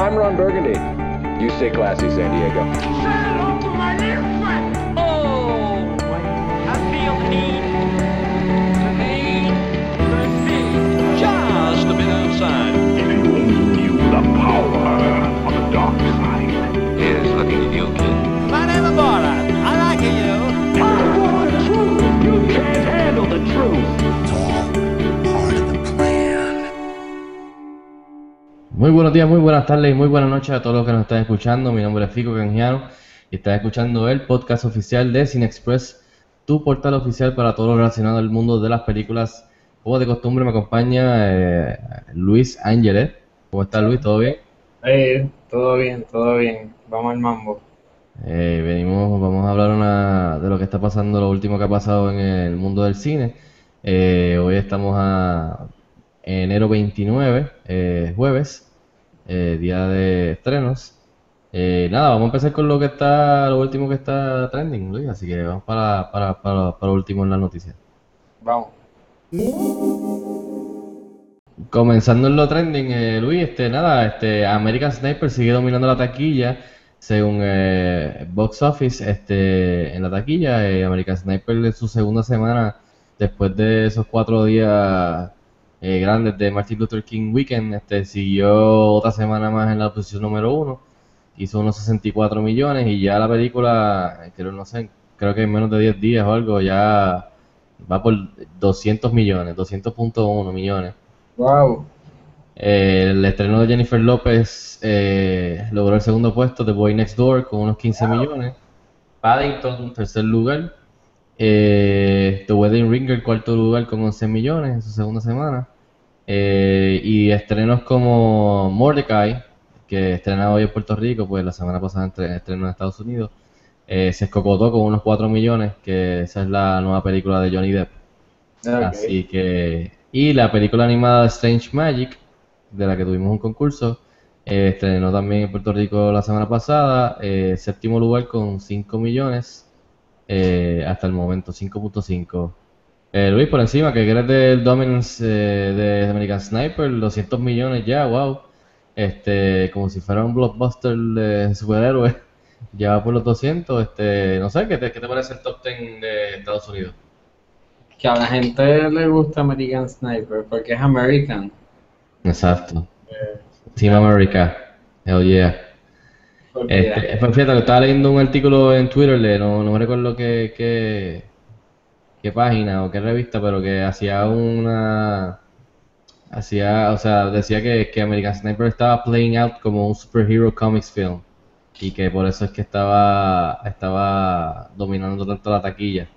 I'm Ron Burgundy. You stay classy, San Diego. Oh, I feel the need, need, just a bit outside. Muy buenos días, muy buenas tardes y muy buenas noches a todos los que nos están escuchando. Mi nombre es Fico Canjiano y estás escuchando el podcast oficial de Cine Express, tu portal oficial para todo lo relacionado al mundo de las películas. Como de costumbre me acompaña eh, Luis Ángeles. ¿Cómo está Luis? ¿Todo bien? Eh, todo bien, todo bien. Vamos al mambo. Eh, venimos, vamos a hablar una- de lo que está pasando, lo último que ha pasado en el mundo del cine. Eh, hoy estamos a enero 29, eh, jueves, eh, día de estrenos. Eh, nada, vamos a empezar con lo que está, lo último que está trending, Luis, así que vamos para, para, para, para lo último en las noticias. Vamos. Comenzando en lo trending, eh, Luis, este, nada, este, American Sniper sigue dominando la taquilla, según eh, Box Office, este, en la taquilla, American Sniper en su segunda semana, después de esos cuatro días eh, grandes de Martin Luther King Weekend, este, siguió otra semana más en la posición número uno, hizo unos 64 millones y ya la película, creo, no sé, creo que en menos de 10 días o algo, ya va por 200 millones, 200.1 millones. Wow. Eh, el estreno de Jennifer López eh, logró el segundo puesto de Boy Next Door con unos 15 millones. Paddington, tercer lugar. Eh, The Wedding Ringer, cuarto lugar con 11 millones en su segunda semana. Eh, y estrenos como Mordecai, que estrena hoy en Puerto Rico, pues la semana pasada estrenó en Estados Unidos. eh, se escocotó con unos 4 millones, que esa es la nueva película de Johnny Depp. Así que. Y la película animada Strange Magic, de la que tuvimos un concurso, eh, estrenó también en Puerto Rico la semana pasada. eh, séptimo lugar con 5 millones. Eh, hasta el momento, 5.5. Eh, Luis, por encima, que eres del Dominance eh, de American Sniper, 200 millones ya, wow. Este, como si fuera un blockbuster de superhéroes. Ya va por los 200. Este, no sé, ¿qué te, qué te parece el top 10 de Estados Unidos? Que a la gente le gusta American Sniper porque es American. Exacto. Team America. Hell yeah. Este, pues fíjate, estaba leyendo un artículo en Twitter, de- no, no me recuerdo qué, qué, página o qué revista, pero que hacía una... Hacía, o sea, decía que, que American Sniper estaba playing out como un superhero comics film y que por eso es que estaba, estaba dominando tanto la taquilla.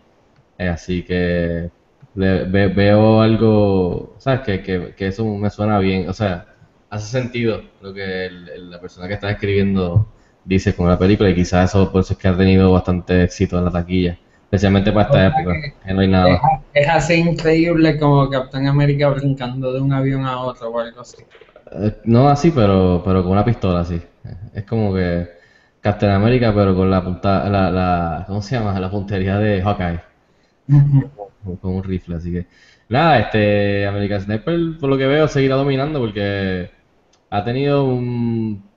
Eh, así que veo algo, ¿sabes? Que, que, que eso me suena bien, o sea, hace sentido lo que el- la persona que está escribiendo dice con la película y quizás eso por eso es que ha tenido bastante éxito en la taquilla, especialmente para esta O época, que- que no hay es, nada. es así increíble como Captain America brincando de un avión a otro o algo así. Eh, No así, pero, pero con una pistola así. Es como que Captain America, pero con la punta, la, la, ¿cómo se llama? La puntería de Hawkeye. con con un rifle, así que nada, este American Sniper por lo que veo seguirá dominando porque ha tenido un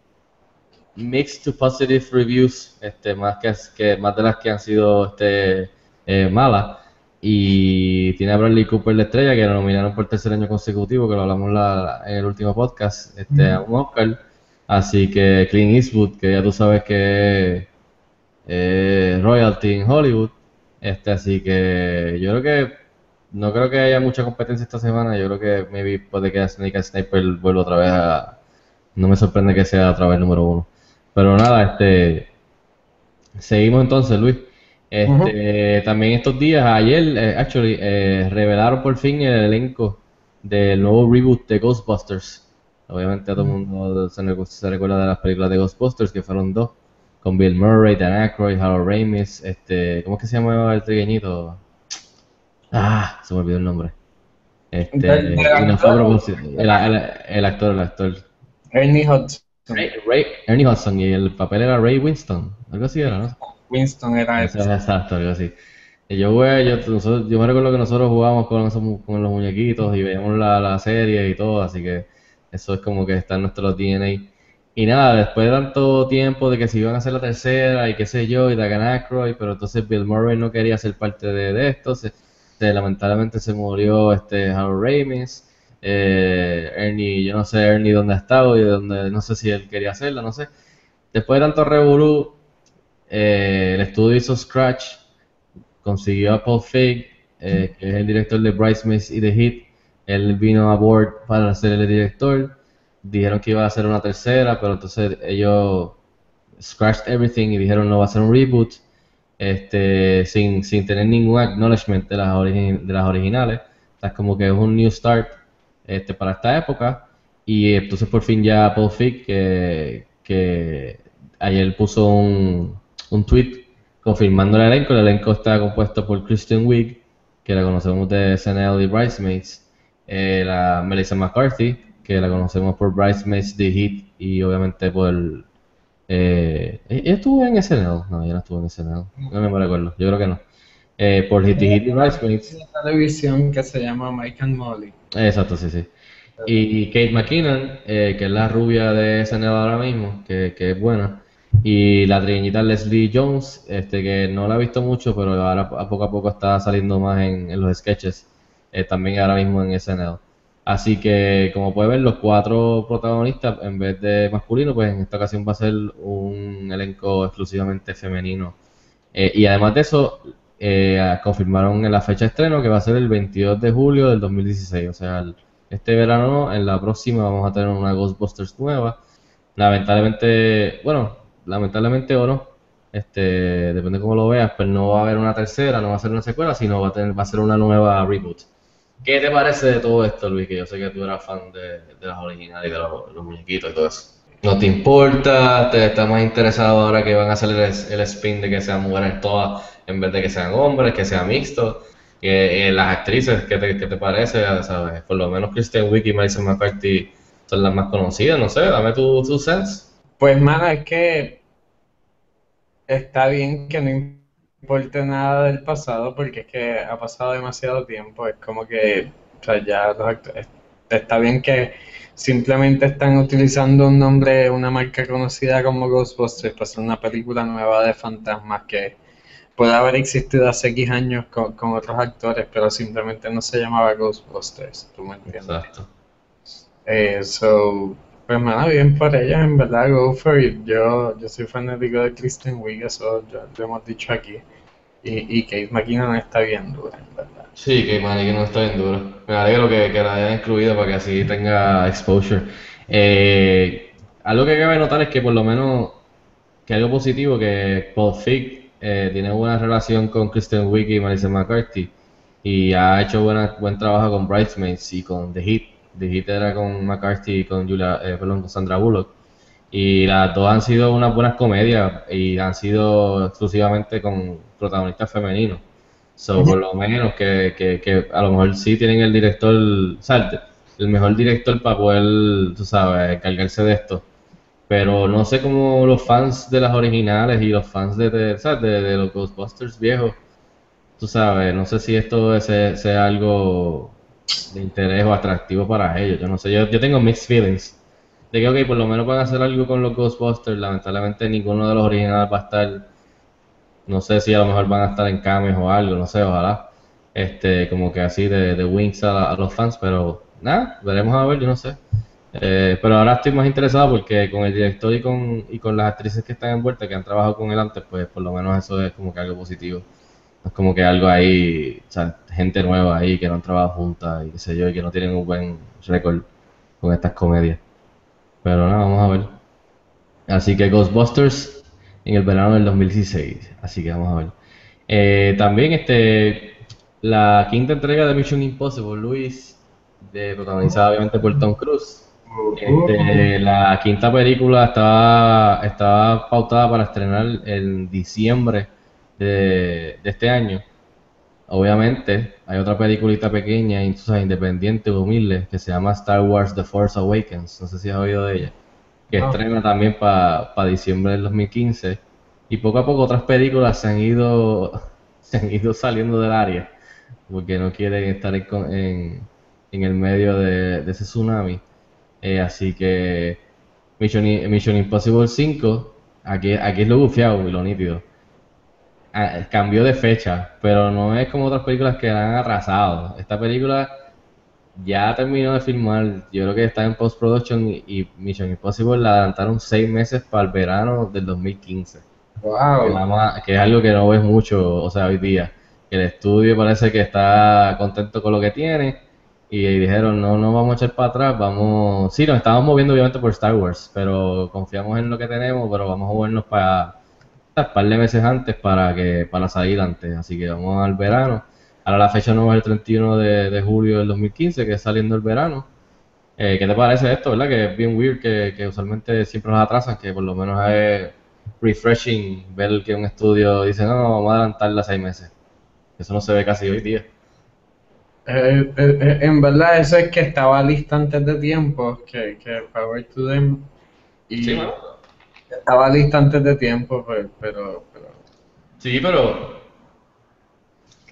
mixed to positive reviews, este más que, que más de las que han sido este eh, malas y tiene a Bradley Cooper de estrella que lo nominaron por tercer año consecutivo, que lo hablamos la- en el último podcast, este a un Oscar, así que Clint Eastwood, que ya tú sabes que eh, royalty en Hollywood. Este, así que yo creo que no creo que haya mucha competencia esta semana. Yo creo que maybe puede que Snake Sniper vuelva otra vez a. No me sorprende que sea otra vez número uno. Pero nada, este. Seguimos entonces, Luis. Este, también estos días, ayer, eh, actually, eh, revelaron por fin el elenco del nuevo reboot de Ghostbusters. Obviamente todo el mundo se, se recuerda de las películas de Ghostbusters, que fueron dos, con Bill Murray, Dan Aykroyd, Harold Ramis, este, ¿cómo es que se llamaba el trigueñito? Ah, se me olvidó el nombre. Este, ¿Del- del y no fue a actor? El, el- el actor, el actor. Ernie Hudson. Ray- Ray- Ernie Hudson, y el papel era Ray Winston, algo así era, ¿no? Winston era ese. es exacto, algo así. Y yo, güey, yo, nosotros- yo me recuerdo que nosotros jugábamos con, esos con los muñequitos y veíamos la, la serie y todo, así que eso es como que está en nuestro DNA. Y nada, después de tanto tiempo de que se iban a hacer la tercera y qué sé yo, y Dagan Aykroyd, pero entonces Bill Murray no quería ser parte de, de esto, se- se- lamentablemente se murió este Harold Ramis, eh, Ernie, yo no sé Ernie dónde ha estado y dónde, no sé si él quería hacerla, no sé. Después de tanto revolú, eh, el estudio hizo Scratch, consiguió a Paul Feig, eh, que es el director de Bridesmaids y The Heat. Él vino a board para ser el director. Dijeron que iba a hacer una tercera, pero entonces ellos scratched everything y dijeron no va a ser un reboot, este, sin, sin tener ningún acknowledgement de las, originales. O como que es un new start este, para esta época. Y entonces por fin ya Paul Feig, que, ayer puso un, un tweet confirmando el elenco. El elenco está compuesto por Kristen Wiig, que la conocemos de SNL y Bridesmaids, eh, la Melissa McCarthy, que la conocemos por Bridesmaids, The Heat y obviamente por... Eh, ¿ella estuvo en SNL? No, ella no estuvo en SNL. No me recuerdo, yo creo que no. Eh, por Heat y Bridesmaids. Una televisión que se llama Mike and Molly. Exacto, sí, sí. Y Kate McKinnon, eh, que es la rubia de SNL ahora mismo, que, que es buena. Y la trigueñita Leslie Jones, este, que no la he visto mucho, pero ahora a poco a poco está saliendo más en, en los sketches, eh, también ahora mismo en SNL. Así que, como puede ver, los cuatro protagonistas, en vez de masculino, pues en esta ocasión va a ser un elenco exclusivamente femenino. Eh, y además de eso, eh, confirmaron en la fecha de estreno que va a ser el 22 de julio del 2016. O sea, este verano, no, en la próxima vamos a tener una Ghostbusters nueva. Lamentablemente, bueno, lamentablemente o no, este, depende de cómo lo veas, pues no va a haber una tercera, no va a ser una secuela, sino va a, tener, va a ser una nueva reboot. ¿Qué te parece de todo esto, Luis? Que yo sé que tú eras fan de, las originales y de los, muñequitos y todo eso. ¿No te importa? ¿Te estás más interesado ahora que van a hacer el spin de que sean mujeres todas en vez de que sean hombres, que sea mixto? Que, eh, las actrices, ¿qué te, qué te parece? ¿Sabes? Por lo menos Kristen Wiig y Melissa McCarthy son las más conocidas, no sé, dame tu, tu sense. Pues, mano, es que está bien que no importe nada del pasado porque es que ha pasado demasiado tiempo. Es como que, o sea, ya los actores, está bien que simplemente están utilizando un nombre, una marca conocida como Ghostbusters para hacer una película nueva de fantasmas que puede haber existido hace X años con, con otros actores, pero simplemente no se llamaba Ghostbusters, ¿tú me entiendes? Exacto. Eh, so, pues bien por ellos, en verdad, go for it. Yo, yo soy fanático de Kristen Wiig, eso ya lo hemos dicho aquí. Y, y Kate McKinnon está bien dura, en verdad. Sí, que no está bien duro. Me alegro que, que la hayan incluido para que así tenga exposure. Eh, algo que cabe notar es que por lo menos que algo positivo que Paul Feig eh, tiene buena relación con Kristen Wiig y Melissa McCarthy y ha hecho buena, buen trabajo con Bridesmaids y con The Heat. The Heat era con McCarthy y con Julia, eh, perdón, con Sandra Bullock. Y las dos han sido unas buenas comedias y han sido exclusivamente con protagonistas femeninos. So, por lo menos que, que, que a lo mejor sí tienen el director, o sea, el, el mejor director para poder, tú sabes, encargarse de esto. Pero no sé cómo los fans de las originales y los fans de, de, de, los Ghostbusters viejos, tú sabes, no sé si esto sea, sea algo de interés o atractivo para ellos. Yo no sé, yo, yo tengo mixed feelings. De que, ok, por lo menos van a hacer algo con los Ghostbusters. Lamentablemente ninguno de los originales va a estar. No sé si a lo mejor van a estar en cameos o algo, no sé, ojalá. Este, como que así de, de wings a, a los fans, pero nada, veremos a ver, yo no sé. Eh, pero ahora estoy más interesado porque con el director y con, y con las actrices que están envueltas, que han trabajado con él antes, pues por lo menos eso es como que algo positivo. Es como que algo ahí, o sea, gente nueva ahí que no han trabajado juntas y qué sé yo, y que no tienen un buen récord con estas comedias. Pero nada, vamos a ver. Así que Ghostbusters en el verano del 2016. Así que vamos a ver. Eh, también este la quinta entrega de Mission Impossible, Luis, protagonizada obviamente por Tom Cruise. Este, la quinta película estaba, estaba pautada para estrenar en diciembre de, de este año. Obviamente, hay otra peliculita pequeña, sabes, independiente, humilde, que se llama Star Wars The Force Awakens. No sé si has oído de ella. Que No. estrena también para diciembre del 2015. Y poco a poco otras películas se han ido, se han ido saliendo del área. Porque no quieren estar en, en, en el medio de, de ese tsunami. Eh, así que Mission, Mission Impossible 5, aquí, aquí es lo bufiado y lo nítido. Ah, cambió de fecha, pero no es como otras películas que la han atrasado. Esta película ya terminó de filmar, yo creo que está en post-production y, y Mission Impossible la adelantaron seis meses para el verano del 2015. Que, Wow. más- que es algo que no ves mucho, o sea, hoy día. Que el estudio parece que está contento con lo que tiene y, dijeron, no, no vamos a echar para atrás, vamos... Sí, nos estamos moviendo obviamente por Star Wars, pero confiamos en lo que tenemos, pero vamos a movernos para un par de meses antes para que para salir antes. Así que vamos al verano. Ahora la fecha nueva es el 31 de, de julio del 2015, que es saliendo el verano. Eh, ¿qué te parece esto, verdad? Que es bien weird que, que usualmente siempre los atrasan, que por lo menos es refreshing ver que un estudio dice, no, no, vamos a adelantarla seis meses. Eso no se ve casi hoy día. Eh, eh, eh, en verdad, eso es que estaba lista antes de tiempo, que, que Power to them. Y estaba lista antes de tiempo, pero, pero, pero Sí, pero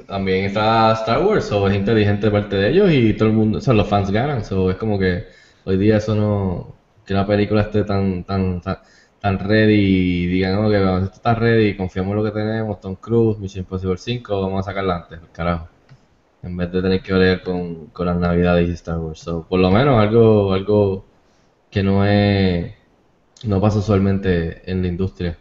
también está Star Wars, o es inteligente de parte de ellos y todo el mundo, o sea, los fans ganan, so, es como que hoy día eso no, que una película esté tan, tan, tan, tan ready y digan, no, que vamos, esto está ready, confiamos en lo que tenemos, Tom Cruise, Mission Impossible 5, vamos a sacarla antes, carajo. En vez de tener que ver con, con las navidades y Star Wars. So, por lo menos algo, algo que no es, no pasa usualmente en la industria.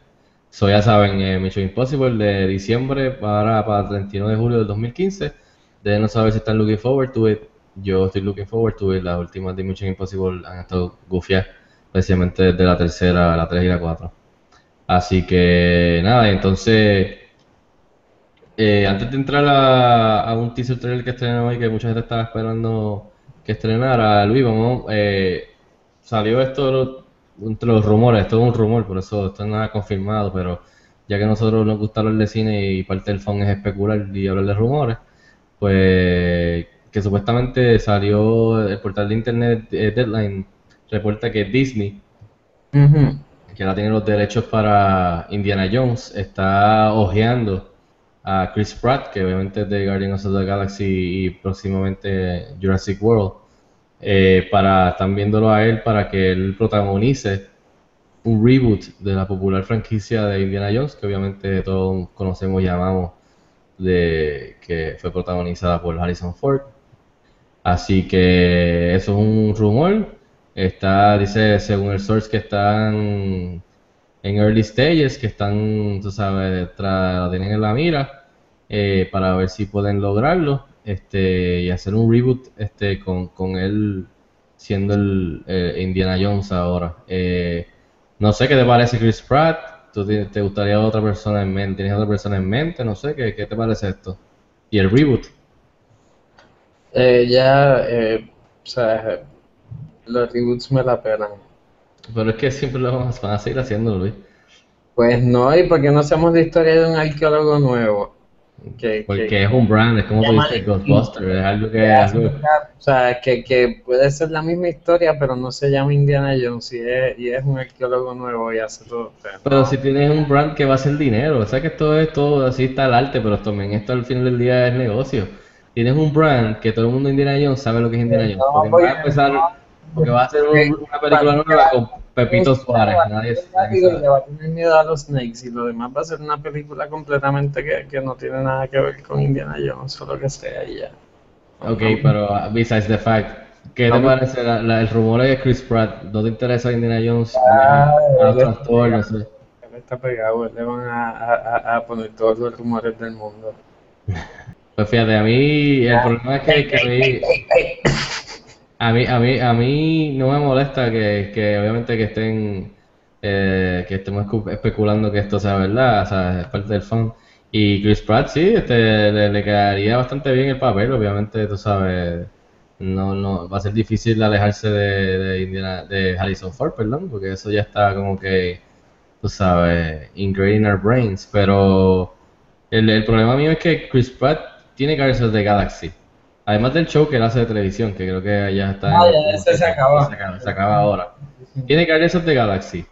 So, ya saben, eh, Mission Impossible de diciembre para, para el 31 de julio del 2015. Deben saber si están looking forward to it. Yo estoy looking forward to it. Las últimas de Mission Impossible han estado gufiadas, especialmente desde la tercera, la 3 y la 4. Así que nada, entonces, eh, antes de entrar a, a un teaser trailer que estrenó hoy, que mucha gente estaba esperando que estrenara, Luis, vamos, eh, salió esto de los- entre los rumores, esto es un rumor, por eso esto no es nada confirmado, pero ya que a nosotros nos gusta hablar de cine y parte del fan es especular y hablar de rumores, pues que supuestamente salió el portal de internet eh, Deadline, reporta que Disney que ahora tiene los derechos para Indiana Jones, está ojeando a Chris Pratt, que obviamente es de Guardians of the Galaxy y próximamente Jurassic World, eh, para, están viéndolo a él para que él protagonice un reboot de la popular franquicia de Indiana Jones, que obviamente todos conocemos y llamamos, de, que fue protagonizada por Harrison Ford. Así que eso es un rumor. Está, dice, según el source, que están en early stages, que están, tú sabes, la tienen en la mira eh, para ver si pueden lograrlo este, y hacer un reboot este, con, con él siendo el Indiana Jones ahora. Eh, no sé qué te parece Chris Pratt. ¿Tú te gustaría otra persona en mente? ¿Tienes otra persona en mente? No sé, ¿qué, qué te parece esto? Y el reboot. Eh, ya, o sea, los reboots me la pelan. Pero es que siempre lo van a, van a seguir haciendo, Luis. Pues no, y porque no hacemos la historia de un arqueólogo nuevo. Que, Porque que- es un brand, es como tú dices, Ghostbuster, es algo que algo- o sea, que, que puede ser la misma historia, pero no se llama Indiana Jones y es, y es un arqueólogo nuevo y hace todo. o sea, Pero no. si tienes un brand que va a hacer dinero, o sea que esto es todo, así está el arte, pero también esto al final del día es negocio. Tienes un brand que todo el mundo en Indiana Jones sabe lo que es Indiana Jones, No, porque voy va a a- empezar, porque va a hacer un- una película nueva con Pepito Suárez, nadie, le va a tener miedo a los snakes y lo demás va a ser una película completamente que, que no tiene nada que ver con Indiana Jones o lo que sea y ya. Ok, pero uh, besides the fact, ¿qué te Vamos. parece la- la- el rumor de Chris Pratt? ¿No te interesa Indiana Jones? Ah, a actor, no está- sé. Él está pegado, le van a, a- a- a poner todos los rumores del mundo. Pues fíjate, a mí el problema es que, que a mí, a mí, a mí, a mí no me molesta que, que obviamente que estén, eh, que estemos especulando que esto sea verdad, o sea, es parte del fan. Y Chris Pratt sí, este, le, le quedaría bastante bien el papel, obviamente, tú sabes, no, no, va a ser difícil alejarse de, de, Indiana- de Harrison Ford, perdón, porque eso ya está como que, tú sabes, ingrained in our brains, pero el, el problema mío es que Chris Pratt tiene Guardians of the Galaxy. Además del show que él hace de televisión, que creo que ya está Ah, ya, ese se acabó. Se acaba, se acaba ahora. Tiene Guardians of the Galaxy.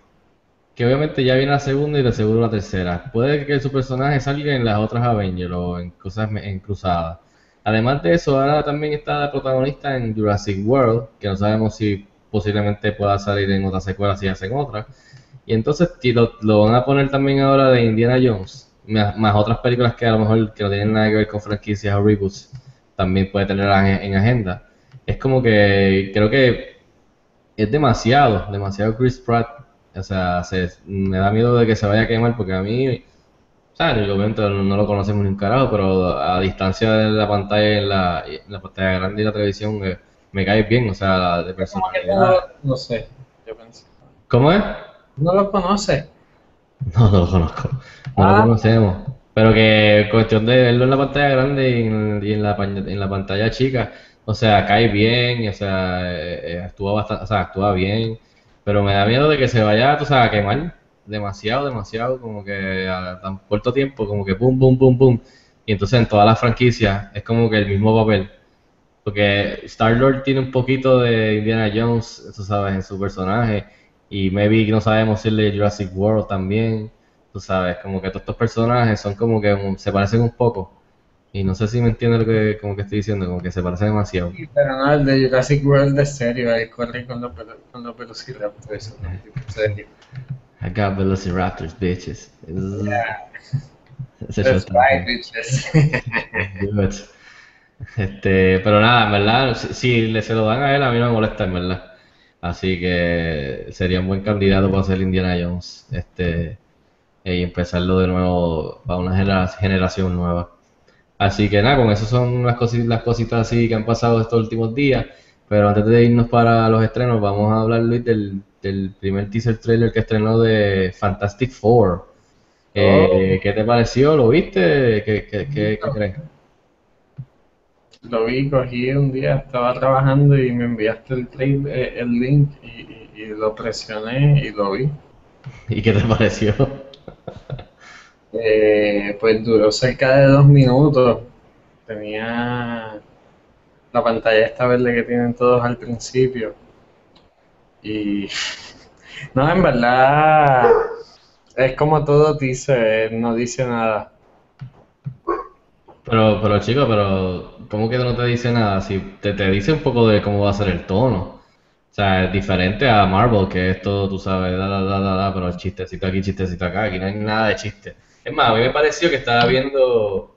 Que obviamente ya viene la segunda y de seguro la tercera. Puede que su personaje salga en las otras Avengers o en cosas en cruzadas. Además de eso, ahora también está de protagonista en Jurassic World, que no sabemos si posiblemente pueda salir en otras secuelas si hacen otra. Y entonces lo, lo van a poner también ahora de Indiana Jones, más, más otras películas que a lo mejor que no tienen nada que ver con franquicias o reboots, también puede tener en, en agenda. Es como que creo que es demasiado, demasiado Chris Pratt. O sea, se- me da miedo de que se vaya a quemar porque a mí, o sea, en el momento no, lo conocemos ni un carajo, pero a distancia de la pantalla, en la, en la pantalla grande y la televisión, eh, me cae bien, o sea, de personalidad. no, no sé, yo pensé. ¿Cómo es? No lo conoce. No, no lo conozco. No Ah. lo conocemos. Pero que cuestión de verlo en la pantalla grande y en, la, pantalla chica, o sea, cae bien, o sea, eh, eh, actúa bastante, o sea, actúa bien, pero me da miedo de que se vaya, tú sabes, a quemar demasiado, demasiado, como que a tan corto tiempo, como que pum, pum, pum, pum. Y entonces en todas las franquicias es como que el mismo papel. Porque Star-Lord tiene un poquito de Indiana Jones, tú sabes, en su personaje. Y maybe no sabemos si el de Jurassic World también. Tú sabes, como que todos estos personajes son como que un- se parecen un poco. Y no sé si me entiendes lo que, como que estoy diciendo, como que se parecen demasiado. Sí, Pero no, el de Jurassic World de serio, él corre con los, con los velociraptors. I got Velociraptors, bitches. Show That's right, bitches. Good. Este, pero nada, en verdad, si, si le se lo dan a él, a mí no me molesta, en verdad. Así que sería un buen candidato para ser Indiana Jones. Este, y empezarlo de nuevo para una genera- generación nueva. Así que nada, con eso son las cositas, las cositas así que han pasado estos últimos días. Pero antes de irnos para los estrenos, vamos a hablar, Luis, del, del primer teaser trailer que estrenó de Fantastic Four. Eh, ¿qué te pareció? ¿Lo viste? ¿Qué, qué, qué- qué crees? Lo vi, cogí un día, estaba trabajando y me enviaste el, trail- eh, el link y, y- y lo presioné y lo vi. ¿Y qué te pareció? Eh, pues duró cerca de dos minutos. Tenía la pantalla esta verde que tienen todos al principio. Y no, en verdad es como todo dice, no dice nada. Pero, pero chico, pero ¿cómo que no te dice nada? Si te, te dice un poco de cómo va a ser el tono. O sea, es diferente a Marvel, que es todo, tú sabes, da, da, da, da, da, pero chistecito aquí, chistecito acá, aquí no hay nada de chiste. Es más, a mí me pareció que estaba viendo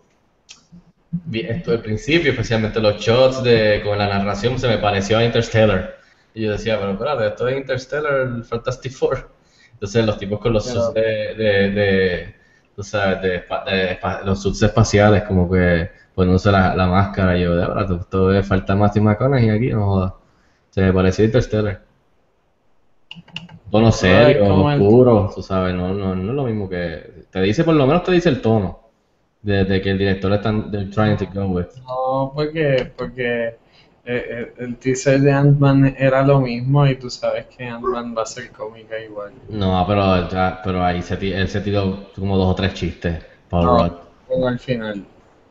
vi- esto al principio, especialmente los shots de, con la narración, se me pareció a Interstellar. Y yo decía, pero espérate, esto es Interstellar, Fantastic Four. Entonces los tipos con los Pero- suits de, de, de, tú sabes, de, los suits espaciales, como que poniéndose la, la máscara, y yo, de verdad, esto es falta Matthew McConaughey aquí, no jodas. Se me pareció Interstellar. Tono serio, el- oscuro, tú sabes, no, no, no es lo mismo que... Te dice, por lo menos te dice el tono de, de que el director está trying to go with. No, porque, porque eh, eh, el teaser de Ant-Man era lo mismo y tú sabes que Ant-Man va a ser cómica igual. No, pero, ya- pero ahí se, él se tiró como dos o tres chistes. Paul No, al final.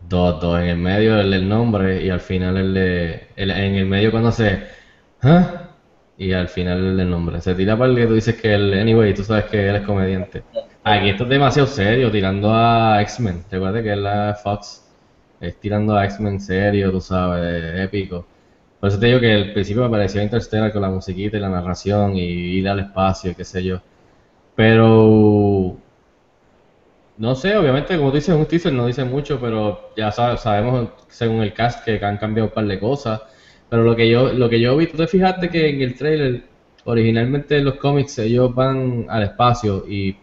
Dos, dos. En el medio el del nombre y al final el de... el- en el medio cuando se... ¿Ah? Y al final el nombre. Se tira para el que tú dices que el... Anyway, tú sabes que él es comediante. Aquí esto es demasiado serio, tirando a X-Men. Recuerda que es la Fox. Es tirando a X-Men serio, tú sabes, épico. Por eso te digo que al principio me parecía Interstellar con la musiquita y la narración y ir al espacio y qué sé yo. Pero no sé, obviamente, como tú dices, un teaser no dice mucho, pero ya sab- sabemos según el cast que han cambiado un par de cosas. Pero lo que yo, lo que yo vi, tú te fijaste que en el trailer, originalmente en los cómics, ellos van al espacio y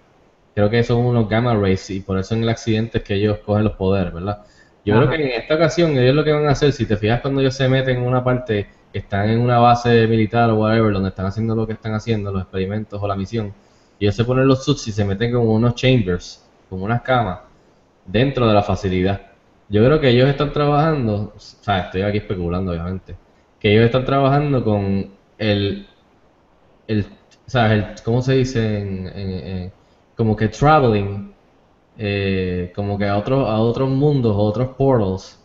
creo que son unos gamma rays y por eso en el accidente es que ellos cogen los poderes, ¿verdad? Yo Ajá. creo que en esta ocasión ellos lo que van a hacer, si te fijas cuando ellos se meten en una parte, que están en una base militar o whatever, donde están haciendo lo que están haciendo, los experimentos o la misión, y ellos se ponen los suits y se meten como unos chambers, como unas camas, dentro de la facilidad. Yo creo que ellos están trabajando, o sea, estoy aquí especulando obviamente, que ellos están trabajando con el, el, o sea, el, ¿cómo se dice? En, en- en- como que traveling, eh, como que a otros, a otros mundos, a otros portals,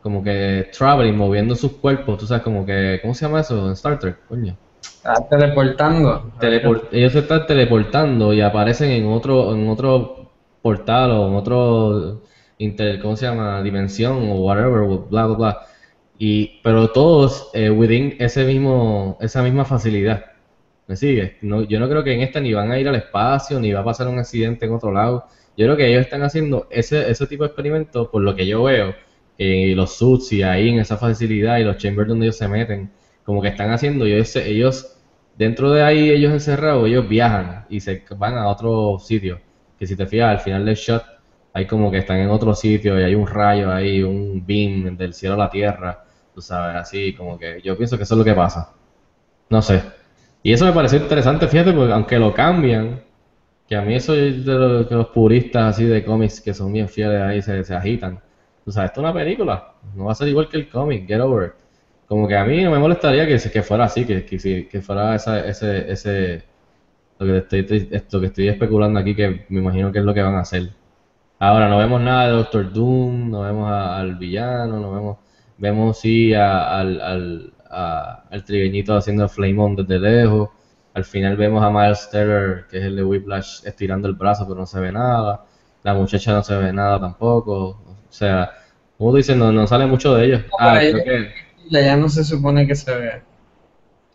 como que traveling, moviendo sus cuerpos, tú sabes, como que, ¿cómo se llama eso en Star Trek? Coño. Ah, teleportando. Telepor- ellos se están teleportando y aparecen en otro, en otro portal o en otro inter, ¿cómo se llama? dimensión o whatever, bla bla bla. Y, pero todos eh, within ese mismo, esa misma facilidad. ¿Me sigue? No, yo no creo que en esta ni van a ir al espacio, ni va a pasar un accidente en otro lado. Yo creo que ellos están haciendo ese, ese tipo de experimentos, por lo que yo veo, eh, los suits y ahí en esa facilidad y los chambers donde ellos se meten, como que están haciendo, ellos, ellos dentro de ahí, ellos encerrados, ellos viajan y se van a otro sitio. Que si te fijas, al final del shot, hay como que están en otro sitio y hay un rayo ahí, un beam del cielo a la tierra, tú sabes, así como que yo pienso que eso es lo que pasa. No sé. Y eso me pareció interesante, fíjate, porque aunque lo cambian, que a mí eso es de los, puristas así de cómics que son bien fieles ahí se, se agitan. Tú sabes, esto es una película, no va a ser igual que el cómic, get over. Como que a mí no me molestaría que, que fuera así, que, que, que fuera esa, ese, ese, lo que estoy, lo que estoy especulando aquí, que me imagino que es lo que van a hacer. Ahora, no vemos nada de Doctor Doom, no vemos a- al villano, no vemos, vemos sí a- al, al, a- al trigueñito haciendo Flame On desde lejos. Al final vemos a Miles Teller, que es el de Whiplash, estirando el brazo, pero no se ve nada. La muchacha no se ve nada tampoco. O sea, como tú dices, no, no sale mucho de ellos. Ah, pero creo que... Ya no se supone que se vea.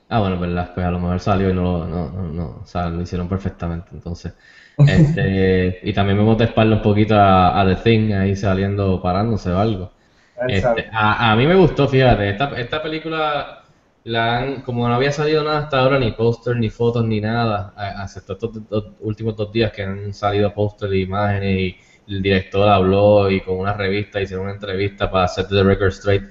Ah, bueno, verdad, pues a lo mejor salió y no, lo- no, no, no, o sea, lo hicieron perfectamente, entonces. Este, y también vemos de espalda un poquito a, a The Thing ahí saliendo, parándose o algo. Este, a, a mí me gustó, fíjate, esta, esta película, la han, como no había salido nada hasta ahora, ni póster, ni fotos, ni nada, excepto estos dos últimos dos días que han salido póster e imágenes y el director habló y con una revista hicieron una entrevista para Set the Record Straight,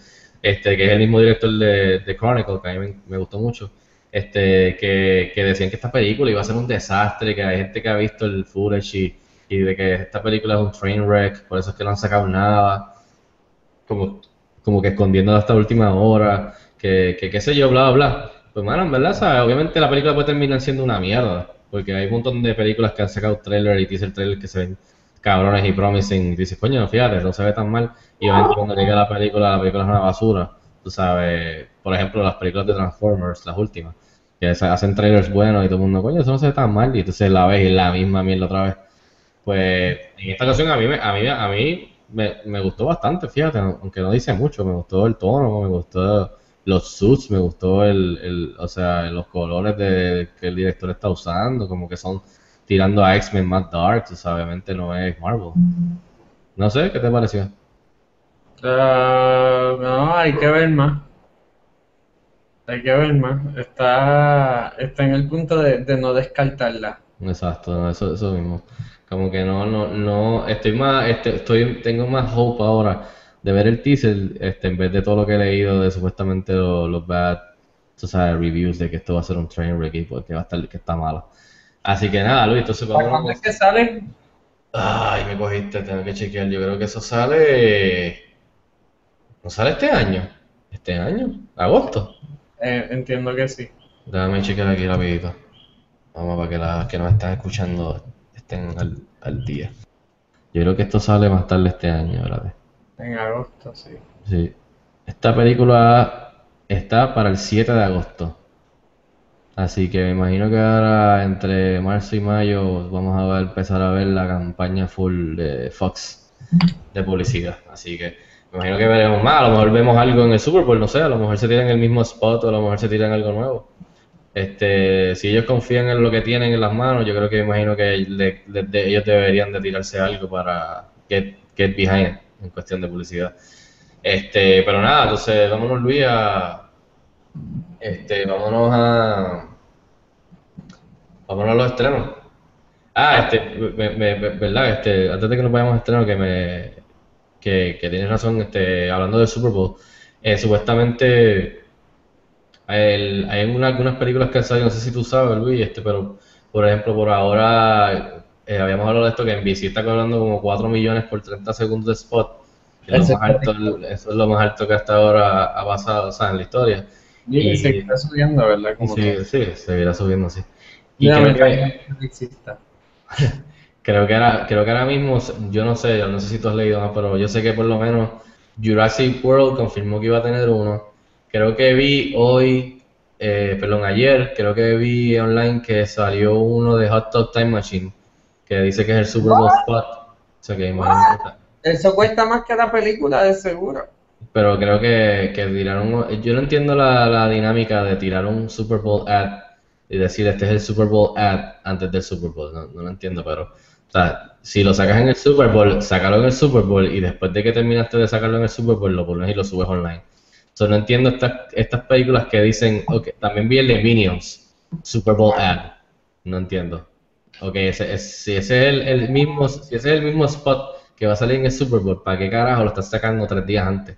este, que es el mismo director de, de Chronicle, que a mí me, me gustó mucho, este, que, que decían que esta película iba a ser un desastre, que hay gente que ha visto el footage y, y de que esta película es un train wreck, por eso es que no han sacado nada como, como que escondiendo hasta última hora, que, que qué sé yo, bla, bla. Pues, mano, en verdad, ¿sabes? Obviamente la película puede terminar siendo una mierda, porque hay un montón de películas que han sacado trailer y teaser trailer que se ven cabrones y promising, y dices, coño, fíjate, no se ve tan mal, y obviamente cuando llega la película, la película es una basura, tú sabes, por ejemplo, las películas de Transformers, las últimas, que hacen trailers buenos y todo el mundo, coño, eso no se ve tan mal, y entonces la ves y la misma mierda otra vez. Pues en esta ocasión a mí, a mí, a mí me, me gustó bastante, fíjate, aunque no dice mucho, me gustó el tono, me gustó los suits, me gustó el, el o sea, los colores de, que el director está usando, como que son tirando a X-Men más dark, o sea, obviamente no es Marvel. No sé, ¿qué te pareció? Ah, no, hay que ver más. Hay que ver más. Está, está en el punto de, de no descartarla. Exacto, no, eso, eso mismo. Como que no, no, no, estoy más, este, estoy, tengo más hope ahora de ver el teaser, este, en vez de todo lo que he leído de supuestamente lo- los bad, tú sabes, reviews de que esto va a ser un train wreck y pues, va a estar, que está malo. Así que nada, Luis, entonces ¿Para vamos. cuándo es que sale? Ay, me cogiste, tengo que chequear. Yo creo que eso sale. ¿No sale este año? ¿Este año? ¿Agosto? Eh, entiendo que sí. Déjame chequear aquí rapidito. Vamos para que las que nos están escuchando estén al, al día. Yo creo que esto sale más tarde este año, ¿verdad? En agosto, sí. Sí. Esta película está para el 7 de agosto. Así que me imagino que ahora entre marzo y mayo vamos a ver- empezar a ver la campaña full de Fox de publicidad. Así que me imagino que veremos más. A lo mejor vemos algo en el Super Bowl, no sé. A lo mejor se tiran el mismo spot o a lo mejor se tiran algo nuevo. Este, si ellos confían en lo que tienen en las manos, yo creo que imagino que ellos deberían de tirarse algo para get, get behind en cuestión de publicidad. Este, pero nada, entonces vámonos Luis a este, vámonos a vámonos a los estrenos. Ah, este, me- me- verdad, este, antes de que nos vayamos a estreno, que me que, que tienes razón, este, hablando del Super Bowl, eh, supuestamente el- hay una- algunas películas que han salido, no sé si tú sabes, Luis, este, pero por ejemplo, por ahora eh, habíamos hablado de esto que en BC está cobrando como 4 millones por 30 segundos de spot. que es lo más alto, eso es lo más alto que hasta ahora ha pasado, o sea, en la historia. Y, Y- se está subiendo, ¿verdad? Como Sí, todo. sí, se irá subiendo así. Y creo que, que creo que ahora, creo que ahora mismo, yo no sé, yo no sé si tú has leído más, pero yo sé que por lo menos Jurassic World confirmó que iba a tener uno. Creo que vi hoy, eh, perdón, ayer, creo que vi online que salió uno de Hot Top Time Machine, que dice que es el Super Bowl Spot. O sea que imagínate. Eso cuesta más que la película, de seguro. pero creo que, que tiraron. Yo no entiendo la, la dinámica de tirar un Super Bowl ad y decir este es el Super Bowl ad antes del Super Bowl. No, no lo entiendo, pero. O sea, si lo sacas en el Super Bowl, sácalo en el Super Bowl y después de que terminaste de sacarlo en el Super Bowl, lo pones y lo subes online. So, no entiendo estas, estas películas que dicen, ok, también vi el de Minions, Super Bowl ad. No entiendo. Ok, ese, es- si ese es el, el mismo, si ese es el mismo spot que va a salir en el Super Bowl, ¿para qué carajo lo estás sacando tres días antes?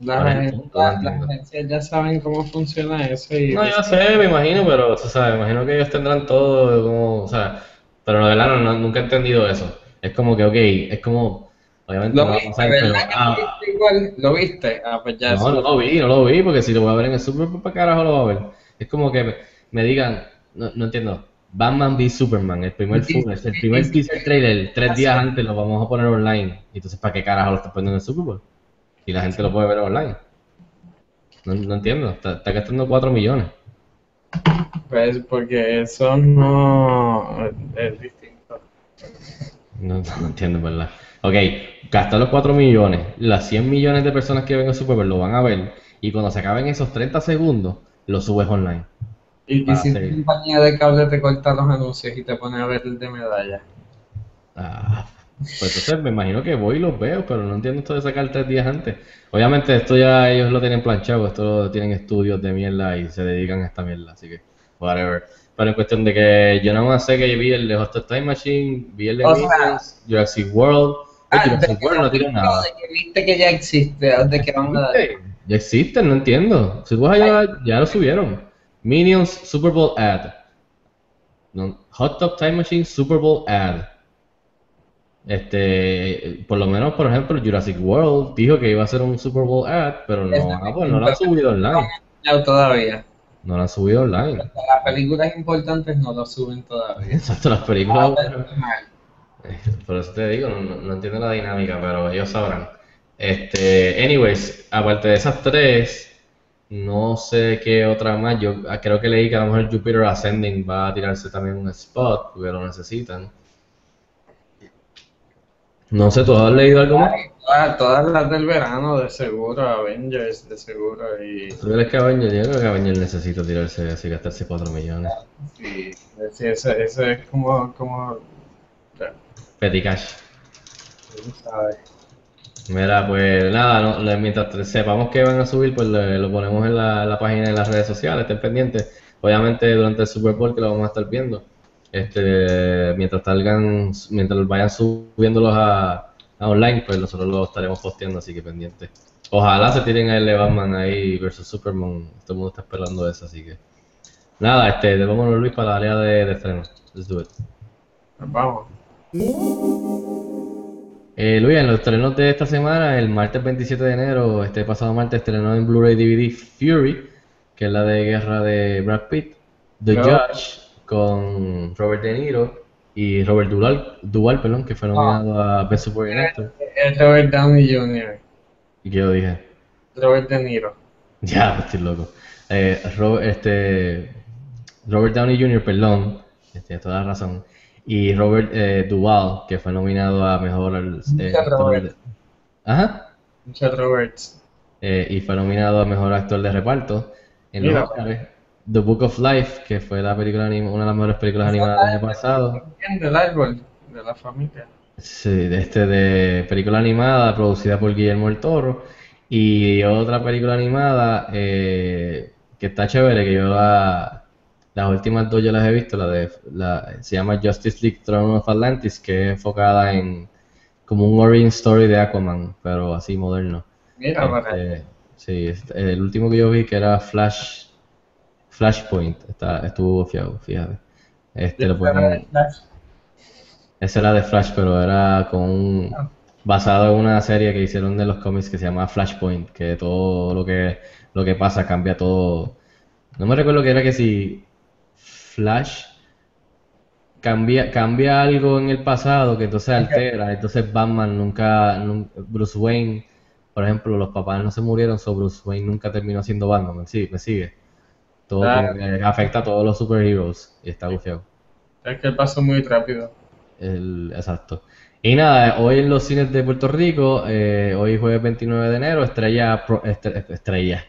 Las, Ahora es el agen- punto, no las- entiendo. las agencias ya saben cómo funciona eso y No, yo sé, me imagino, pero, tú sabes, me imagino que ellos tendrán todo como, o sea, pero la verdad no, no- nunca he entendido eso. Es como que, ok, es como, obviamente ¿Lo no viste, pasar, pero, ah, viste igual? ¿Lo viste? Ah, pues ya no, no lo vi, no lo vi, porque si lo voy a ver en el Super Bowl, ¿para carajo lo voy a ver? Es como que me, me digan, no, no entiendo, Batman v Superman, el primer footage, el primer teaser trailer, tres días antes lo vamos a poner online. Entonces, ¿para qué carajo lo estás poniendo en el Super Bowl? Y la gente lo puede ver online. No, no entiendo, está, está gastando 4 millones. Pues porque eso no es distinto. No, no entiendo, en ¿verdad? Ok, gastar los 4 millones, las 100 millones de personas que ven el Super Bowl lo van a ver, y cuando se acaben esos 30 segundos, lo subes online. Y, y si tu seguir. compañía de cable te corta los anuncios y te pone a ver el de medalla. Ah, pues entonces me imagino que voy y los veo, pero no entiendo esto de sacar tres días antes. Obviamente esto ya ellos lo tienen planchado, esto lo tienen estudios de mierda y se dedican a esta mierda, así que whatever. Pero en cuestión de que yo nada más sé que vi el de Hostel Time Machine, vi el de Jurassic World, Ah, no tiene nada. de que viste que ya existe, de que van a dar. ¿Viste? Ya existen, no entiendo. Si vas allá, ya lo subieron. Minions Super Bowl ad. No, Hot Tub Time Machine Super Bowl ad. Este, por lo menos, por ejemplo, Jurassic World dijo que iba a ser un Super Bowl ad, pero no, ah, pues no lo han subido online. Ya todavía. No lo han subido online. Las películas importantes no lo suben todavía. Exacto, las películas. Ah, Por eso te digo, no, no- no entiendo la dinámica, pero ellos sabrán. Este, anyways, aparte de esas tres, no sé qué otra más. Yo ah, creo que leí que a lo mejor Jupiter Ascending va a tirarse también un spot, porque lo necesitan. No sé, ¿tú has leído algo más? Todas, todas las del verano, de seguro, Avengers, de seguro, y ¿Tú crees que Avengers? Yo creo que Avengers necesita tirarse así, gastarse 4 millones. sí, sí, ese, ese es como, como, Petty cash. Mira, pues nada, no, le- mientras sepamos que van a subir, pues le- lo ponemos en la, en la página de las redes sociales, estén pendientes. Obviamente durante el Super Bowl que lo vamos a estar viendo. Este, mientras salgan, mientras vayan subiéndolos a, a online, pues nosotros lo estaremos posteando, así que pendientes. Ojalá se tiren a el de Batman ahí versus Superman. Todo el mundo está esperando eso, así que. Nada, este, vámonos Luis para la área de, de estreno. Let's do it. Vamos. Eh, Luis, en los estrenos de esta semana, el martes 27 de enero, este pasado martes, estrenó en Blu-ray DVD Fury, que es la de guerra de Brad Pitt, The No. Judge, con Robert De Niro y Robert Duvall, Duvall perdón, que fue nominado a Best Supporting Actor. Es Robert Downey Jr., Y que yo dije, Robert De Niro. ya, estoy loco. Eh, Ro- este, Robert Downey Jr., perdón, este, toda la razón. Y Robert eh, Duvall, que fue nominado a mejor eh, actor Robert. de- Ajá. Muchas Roberts. eh, y fue nominado a mejor actor de reparto en los. Oscars. The Book of Life, que fue la película una de las mejores películas animadas del año pasado. Del árbol, de la familia. Sí, de este de película animada producida por Guillermo el Toro. Y otra película animada eh, que está chévere, que yo la, las últimas dos ya las he visto, la de la, se llama Justice League Throne of Atlantis, que es enfocada en como un origin story de Aquaman, pero así moderno. Mira, Este, sí, este, el último que yo vi que era Flash Flashpoint, está, estuvo fiado, fíjate. Este lo ponen- ese era de Flash, pero era con un- Ah. basado en una serie que hicieron de los cómics que se llama Flashpoint, que todo lo que lo que pasa cambia todo. No me recuerdo que era que si Flash cambia cambia algo en el pasado que entonces altera, entonces Batman nunca, nun- Bruce Wayne, por ejemplo, los papás no se murieron, so Bruce Wayne nunca terminó siendo Batman, ¿me sigue? ¿Me sigue? Todo Claro. como que afecta a todos los superheroes y está bufiado. Es que pasó muy rápido. El, exacto. Y nada, hoy en los cines de Puerto Rico, eh, hoy jueves 29 de enero, Estrella, Pro- Estre- Estrella.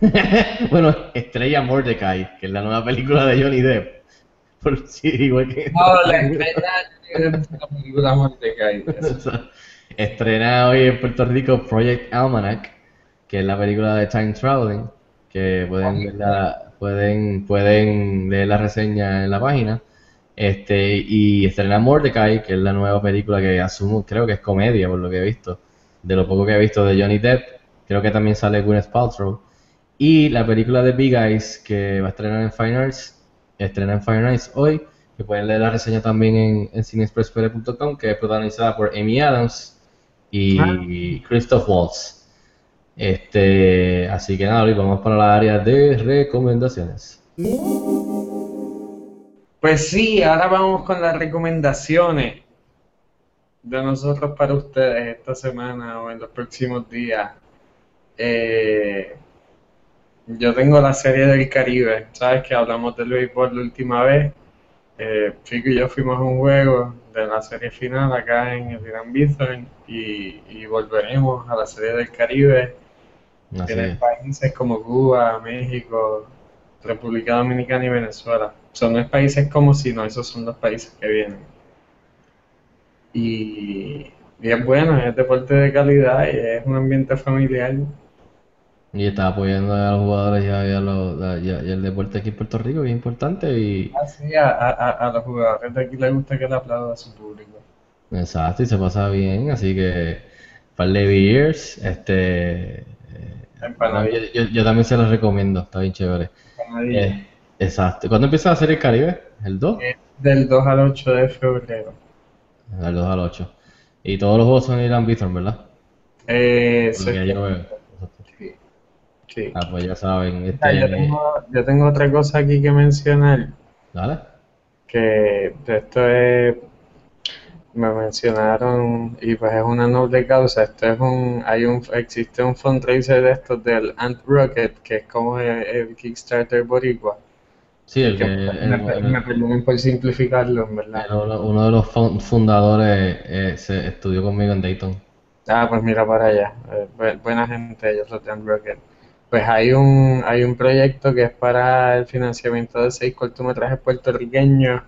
bueno, Estrella Mordecai, que es la nueva película de Johnny Depp. Por, sí, igual que... No, la estrella la película Mordecai. Estrena hoy en Puerto Rico Project Almanac, que es la película de Time Traveling, que pueden verla- pueden, pueden leer la reseña en la página. Este, y estrena Mordecai, que es la nueva película que asumo, creo que es comedia, por lo que he visto. De lo poco que he visto de Johnny Depp, creo que también sale Gwyneth Paltrow. Y la película de Big Eyes, que va a estrenar en Fine Arts, estrena en Fine Arts hoy, que pueden leer la reseña también en, en que es protagonizada por Amy Adams y Christoph Waltz. Este, así que nada, Luis, vamos para la área de recomendaciones. Pues sí, ahora vamos con las recomendaciones de nosotros para ustedes esta semana o en los próximos días. Eh, yo tengo la serie del Caribe, sabes que hablamos del béisbol la última vez. Eh, Fico y yo fuimos a un juego de la serie final acá en el Gran Bithorn y, y volveremos a la serie del Caribe. Así Tienes es. países como Cuba, México, República Dominicana y Venezuela. Son no es países como si no, esos son los países que vienen. Y, y es bueno, es deporte de calidad y es un ambiente familiar. Y está apoyando a los jugadores y, a, y a los- a- y a- y el deporte aquí en Puerto Rico, que es importante. Y Así a, a, a- los jugadores de aquí les gusta que le aplauda a su público. exacto, y se pasa bien. Así que, par de beers. Este, eh, yo, yo- yo también se los recomiendo, está bien chévere. Eh, exacto. ¿Cuándo empieza la serie Caribe? ¿El 2? Es del 2 al 8 de febrero. Del 2 al 8. Y todos los juegos son Irán Bithorn, ¿verdad? Eh, yo sí, sí. Ah, pues ya saben. Ah, yo Este, tengo, yo tengo otra cosa aquí que mencionar. ¿Dale? que esto es, me mencionaron y pues es una noble causa, esto es un, hay un, existe un fundraiser de estos del Ant Rocket, que es como el, el Kickstarter boricua, Sí, el que me, el- perdonen por simplificarlo, en verdad. uno, uno de los fun- fundadores eh, se estudió conmigo en Dayton. Ah, pues mira para allá, eh, bu- buena gente ellos los de Ant Rocket. Pues hay un, hay un proyecto que es para el financiamiento de seis cortometrajes puertorriqueños,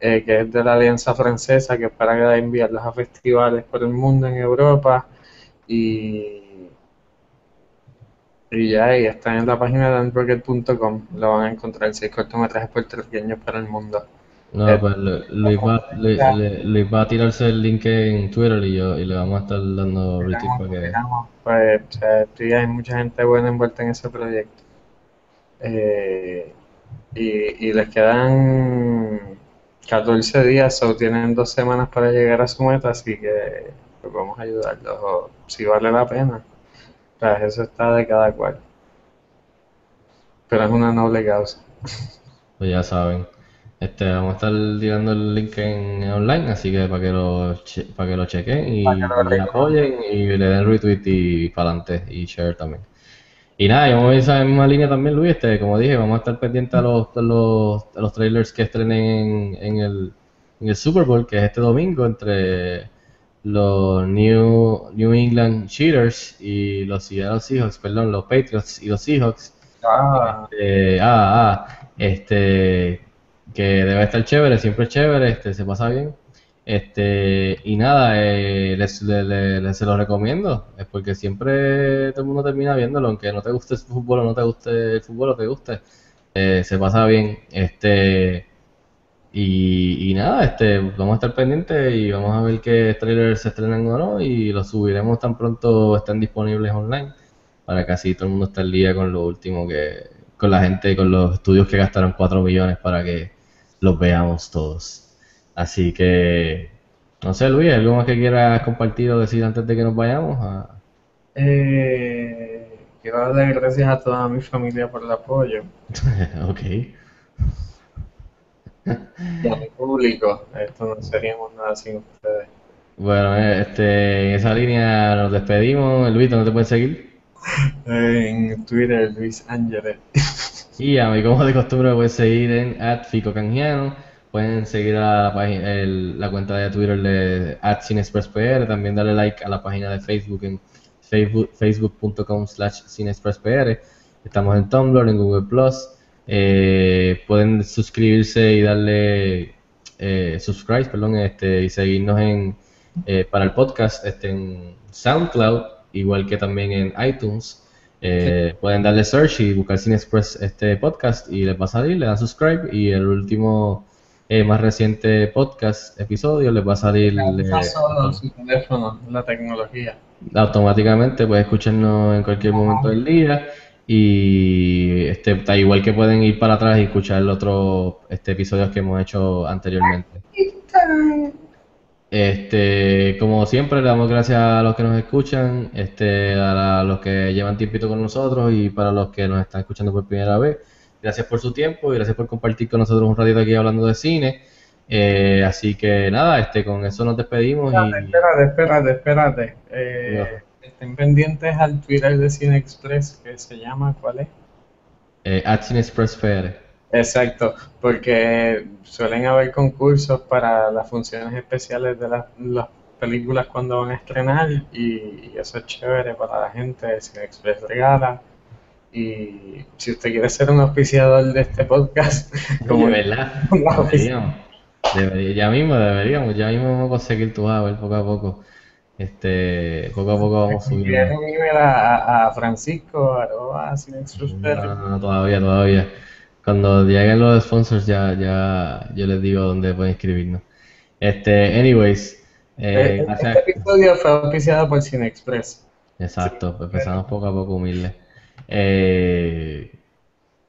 eh, que es de la Alianza Francesa, que es para enviarlos a festivales por el mundo en Europa. Y, y ya, y está en la página de antrocket.com, lo van a encontrar, seis cortometrajes puertorriqueños para el mundo. No, Eh, pues Lu- Luis va, le- va a tirarse el link en Twitter y yo y le vamos a estar dando retweet para que. Pues, o sea, sí, hay mucha gente buena envuelta en ese proyecto. Eh, y, y les quedan 14 días o tienen dos semanas para llegar a su meta, así que pues, vamos a ayudarlos, o si vale la pena. Sea, eso está de cada cual. Pero es una noble causa. Pues ya saben. Este, vamos a estar tirando el link en online, así que para que lo, che- para que lo chequen y, lo apoyen y le den retweet y para adelante y share también. Y nada, y vamos a esa misma línea también, Luis. Este, como dije, vamos a estar pendientes a los, a los, a los trailers que estrenen en, en el, en el Super Bowl, que es este domingo, entre los New, New England Cheaters y los Seattle Seahawks, perdón, los Patriots y los Seahawks. Ah, Eh, ah, ah, este, que debe estar chévere, siempre es chévere, este, se pasa bien. Este, y nada, eh, les, le- le- les se lo recomiendo, es porque siempre todo el mundo termina viéndolo, aunque no te guste el fútbol o no te guste el fútbol o te guste, eh, se pasa bien. Este, y, y nada, este, vamos a estar pendientes y vamos a ver qué trailers se estrenan o no, y los subiremos tan pronto estén disponibles online para que así todo el mundo esté al día con lo último que, con la gente, con los estudios que gastaron 4 millones para que los veamos todos. Así que, no sé, Luis, ¿algo más que quieras compartir o decir antes de que nos vayamos? Ah, eh, quiero darle gracias a toda mi familia por el apoyo. ok. Y a mi público, esto no seríamos nada sin ustedes. Bueno, eh, este, en esa línea nos despedimos. Luis, ¿dónde te puedes seguir? En Twitter, Luis Ángeles. Y a mí, como de costumbre, me puedes seguir en @ficocanjiano. pueden seguir a la, página, el- la cuenta de Twitter de @cinexpresspr, también darle like a la página de Facebook en facebook- facebook.com slash cinexpresspr. Estamos en Tumblr, en Google Plus. Eh, pueden suscribirse y darle eh, subscribe, perdón, este, y seguirnos en eh, para el podcast este, en SoundCloud, igual que también en iTunes. Eh, Pueden darle search y buscar Cine Express este podcast y les va a salir, le dan subscribe y el último eh, más reciente podcast episodio les va a salir Está solo su teléfono, la tecnología. automáticamente, pueden escucharnos en cualquier momento del día y este, igual que pueden ir para atrás y escuchar los otros este, episodios que hemos hecho anteriormente. Este, como siempre, le damos gracias a los que nos escuchan, este, a, la- a los que llevan tiempito con nosotros y para los que nos están escuchando por primera vez. Gracias por su tiempo y gracias por compartir con nosotros un ratito aquí hablando de cine. Eh, así que nada, este, con eso nos despedimos Espérate, y espérate, espérate, espérate. Eh, estén pendientes al Twitter de Cine Express que se llama, ¿cuál es? eh, Express PR. Exacto, porque suelen haber concursos para las funciones especiales de las, las películas cuando van a estrenar y, eso es chévere para la gente, Cine Express regala. Y si usted quiere ser un auspiciador de este podcast, como de verdad, deberíamos, debería- ya mismo deberíamos, ya mismo vamos a conseguir tu ver poco a poco. Este, poco a poco vamos subiendo. un email a, a Francisco, arroba No, no, no, todavía, todavía. Cuando lleguen los sponsors ya, ya yo les digo dónde pueden escribirnos. Este, anyways, eh, Eh, gracias. Este episodio fue auspiciado por Cine Express. Exacto, pues empezamos poco a poco humildes. Eh,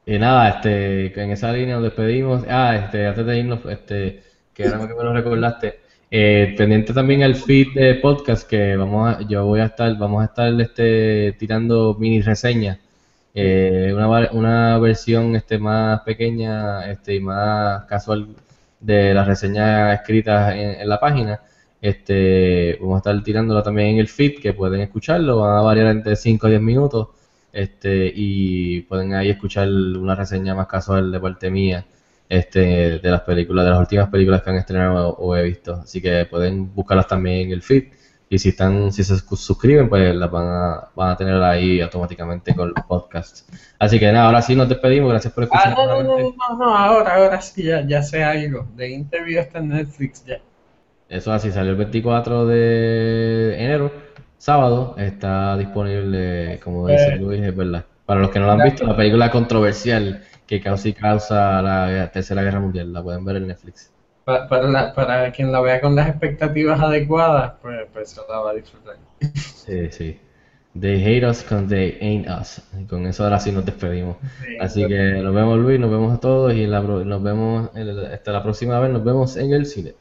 y nada, este, en esa línea nos despedimos. Ah, este, antes de irnos, este, que ahora que me lo recordaste, eh, pendiente también al feed de podcast que vamos a, yo voy a estar, vamos a estar este, tirando mini reseñas. Eh, una, una versión este, más pequeña este, y más casual de las reseñas escritas en, en la página. Este, vamos a estar tirándola también en el feed, que pueden escucharlo, van a variar entre 5 a 10 minutos. Este, y pueden ahí escuchar una reseña más casual de parte mía este, de las películas, de las últimas películas que han estrenado o he visto. Así que pueden buscarlas también en el feed. Y si están, si se sus- suscriben, pues las van a, van a tener ahí automáticamente con los podcasts. Así que nada, ahora sí nos despedimos. Gracias por Ah, escuchar. no, no, no, no, no, ahora, ahora sí, ya, ya sé algo. De Interview está en Netflix ya. Eso así salió el 24 de enero, sábado, está disponible, como dice Eh. Luis, es verdad. Para los que no lo han visto, la película controversial que casi causa la Tercera Guerra Mundial, la pueden ver en Netflix. Pa- Para, la- para quien la vea con las expectativas adecuadas, pues, pues se la va a disfrutar. Sí, sí. They hate us because they ain't us. Y con eso ahora sí nos despedimos. Sí, Así que nos vemos Luis, nos vemos a todos y la nos vemos el- hasta la próxima vez, nos vemos en el cine.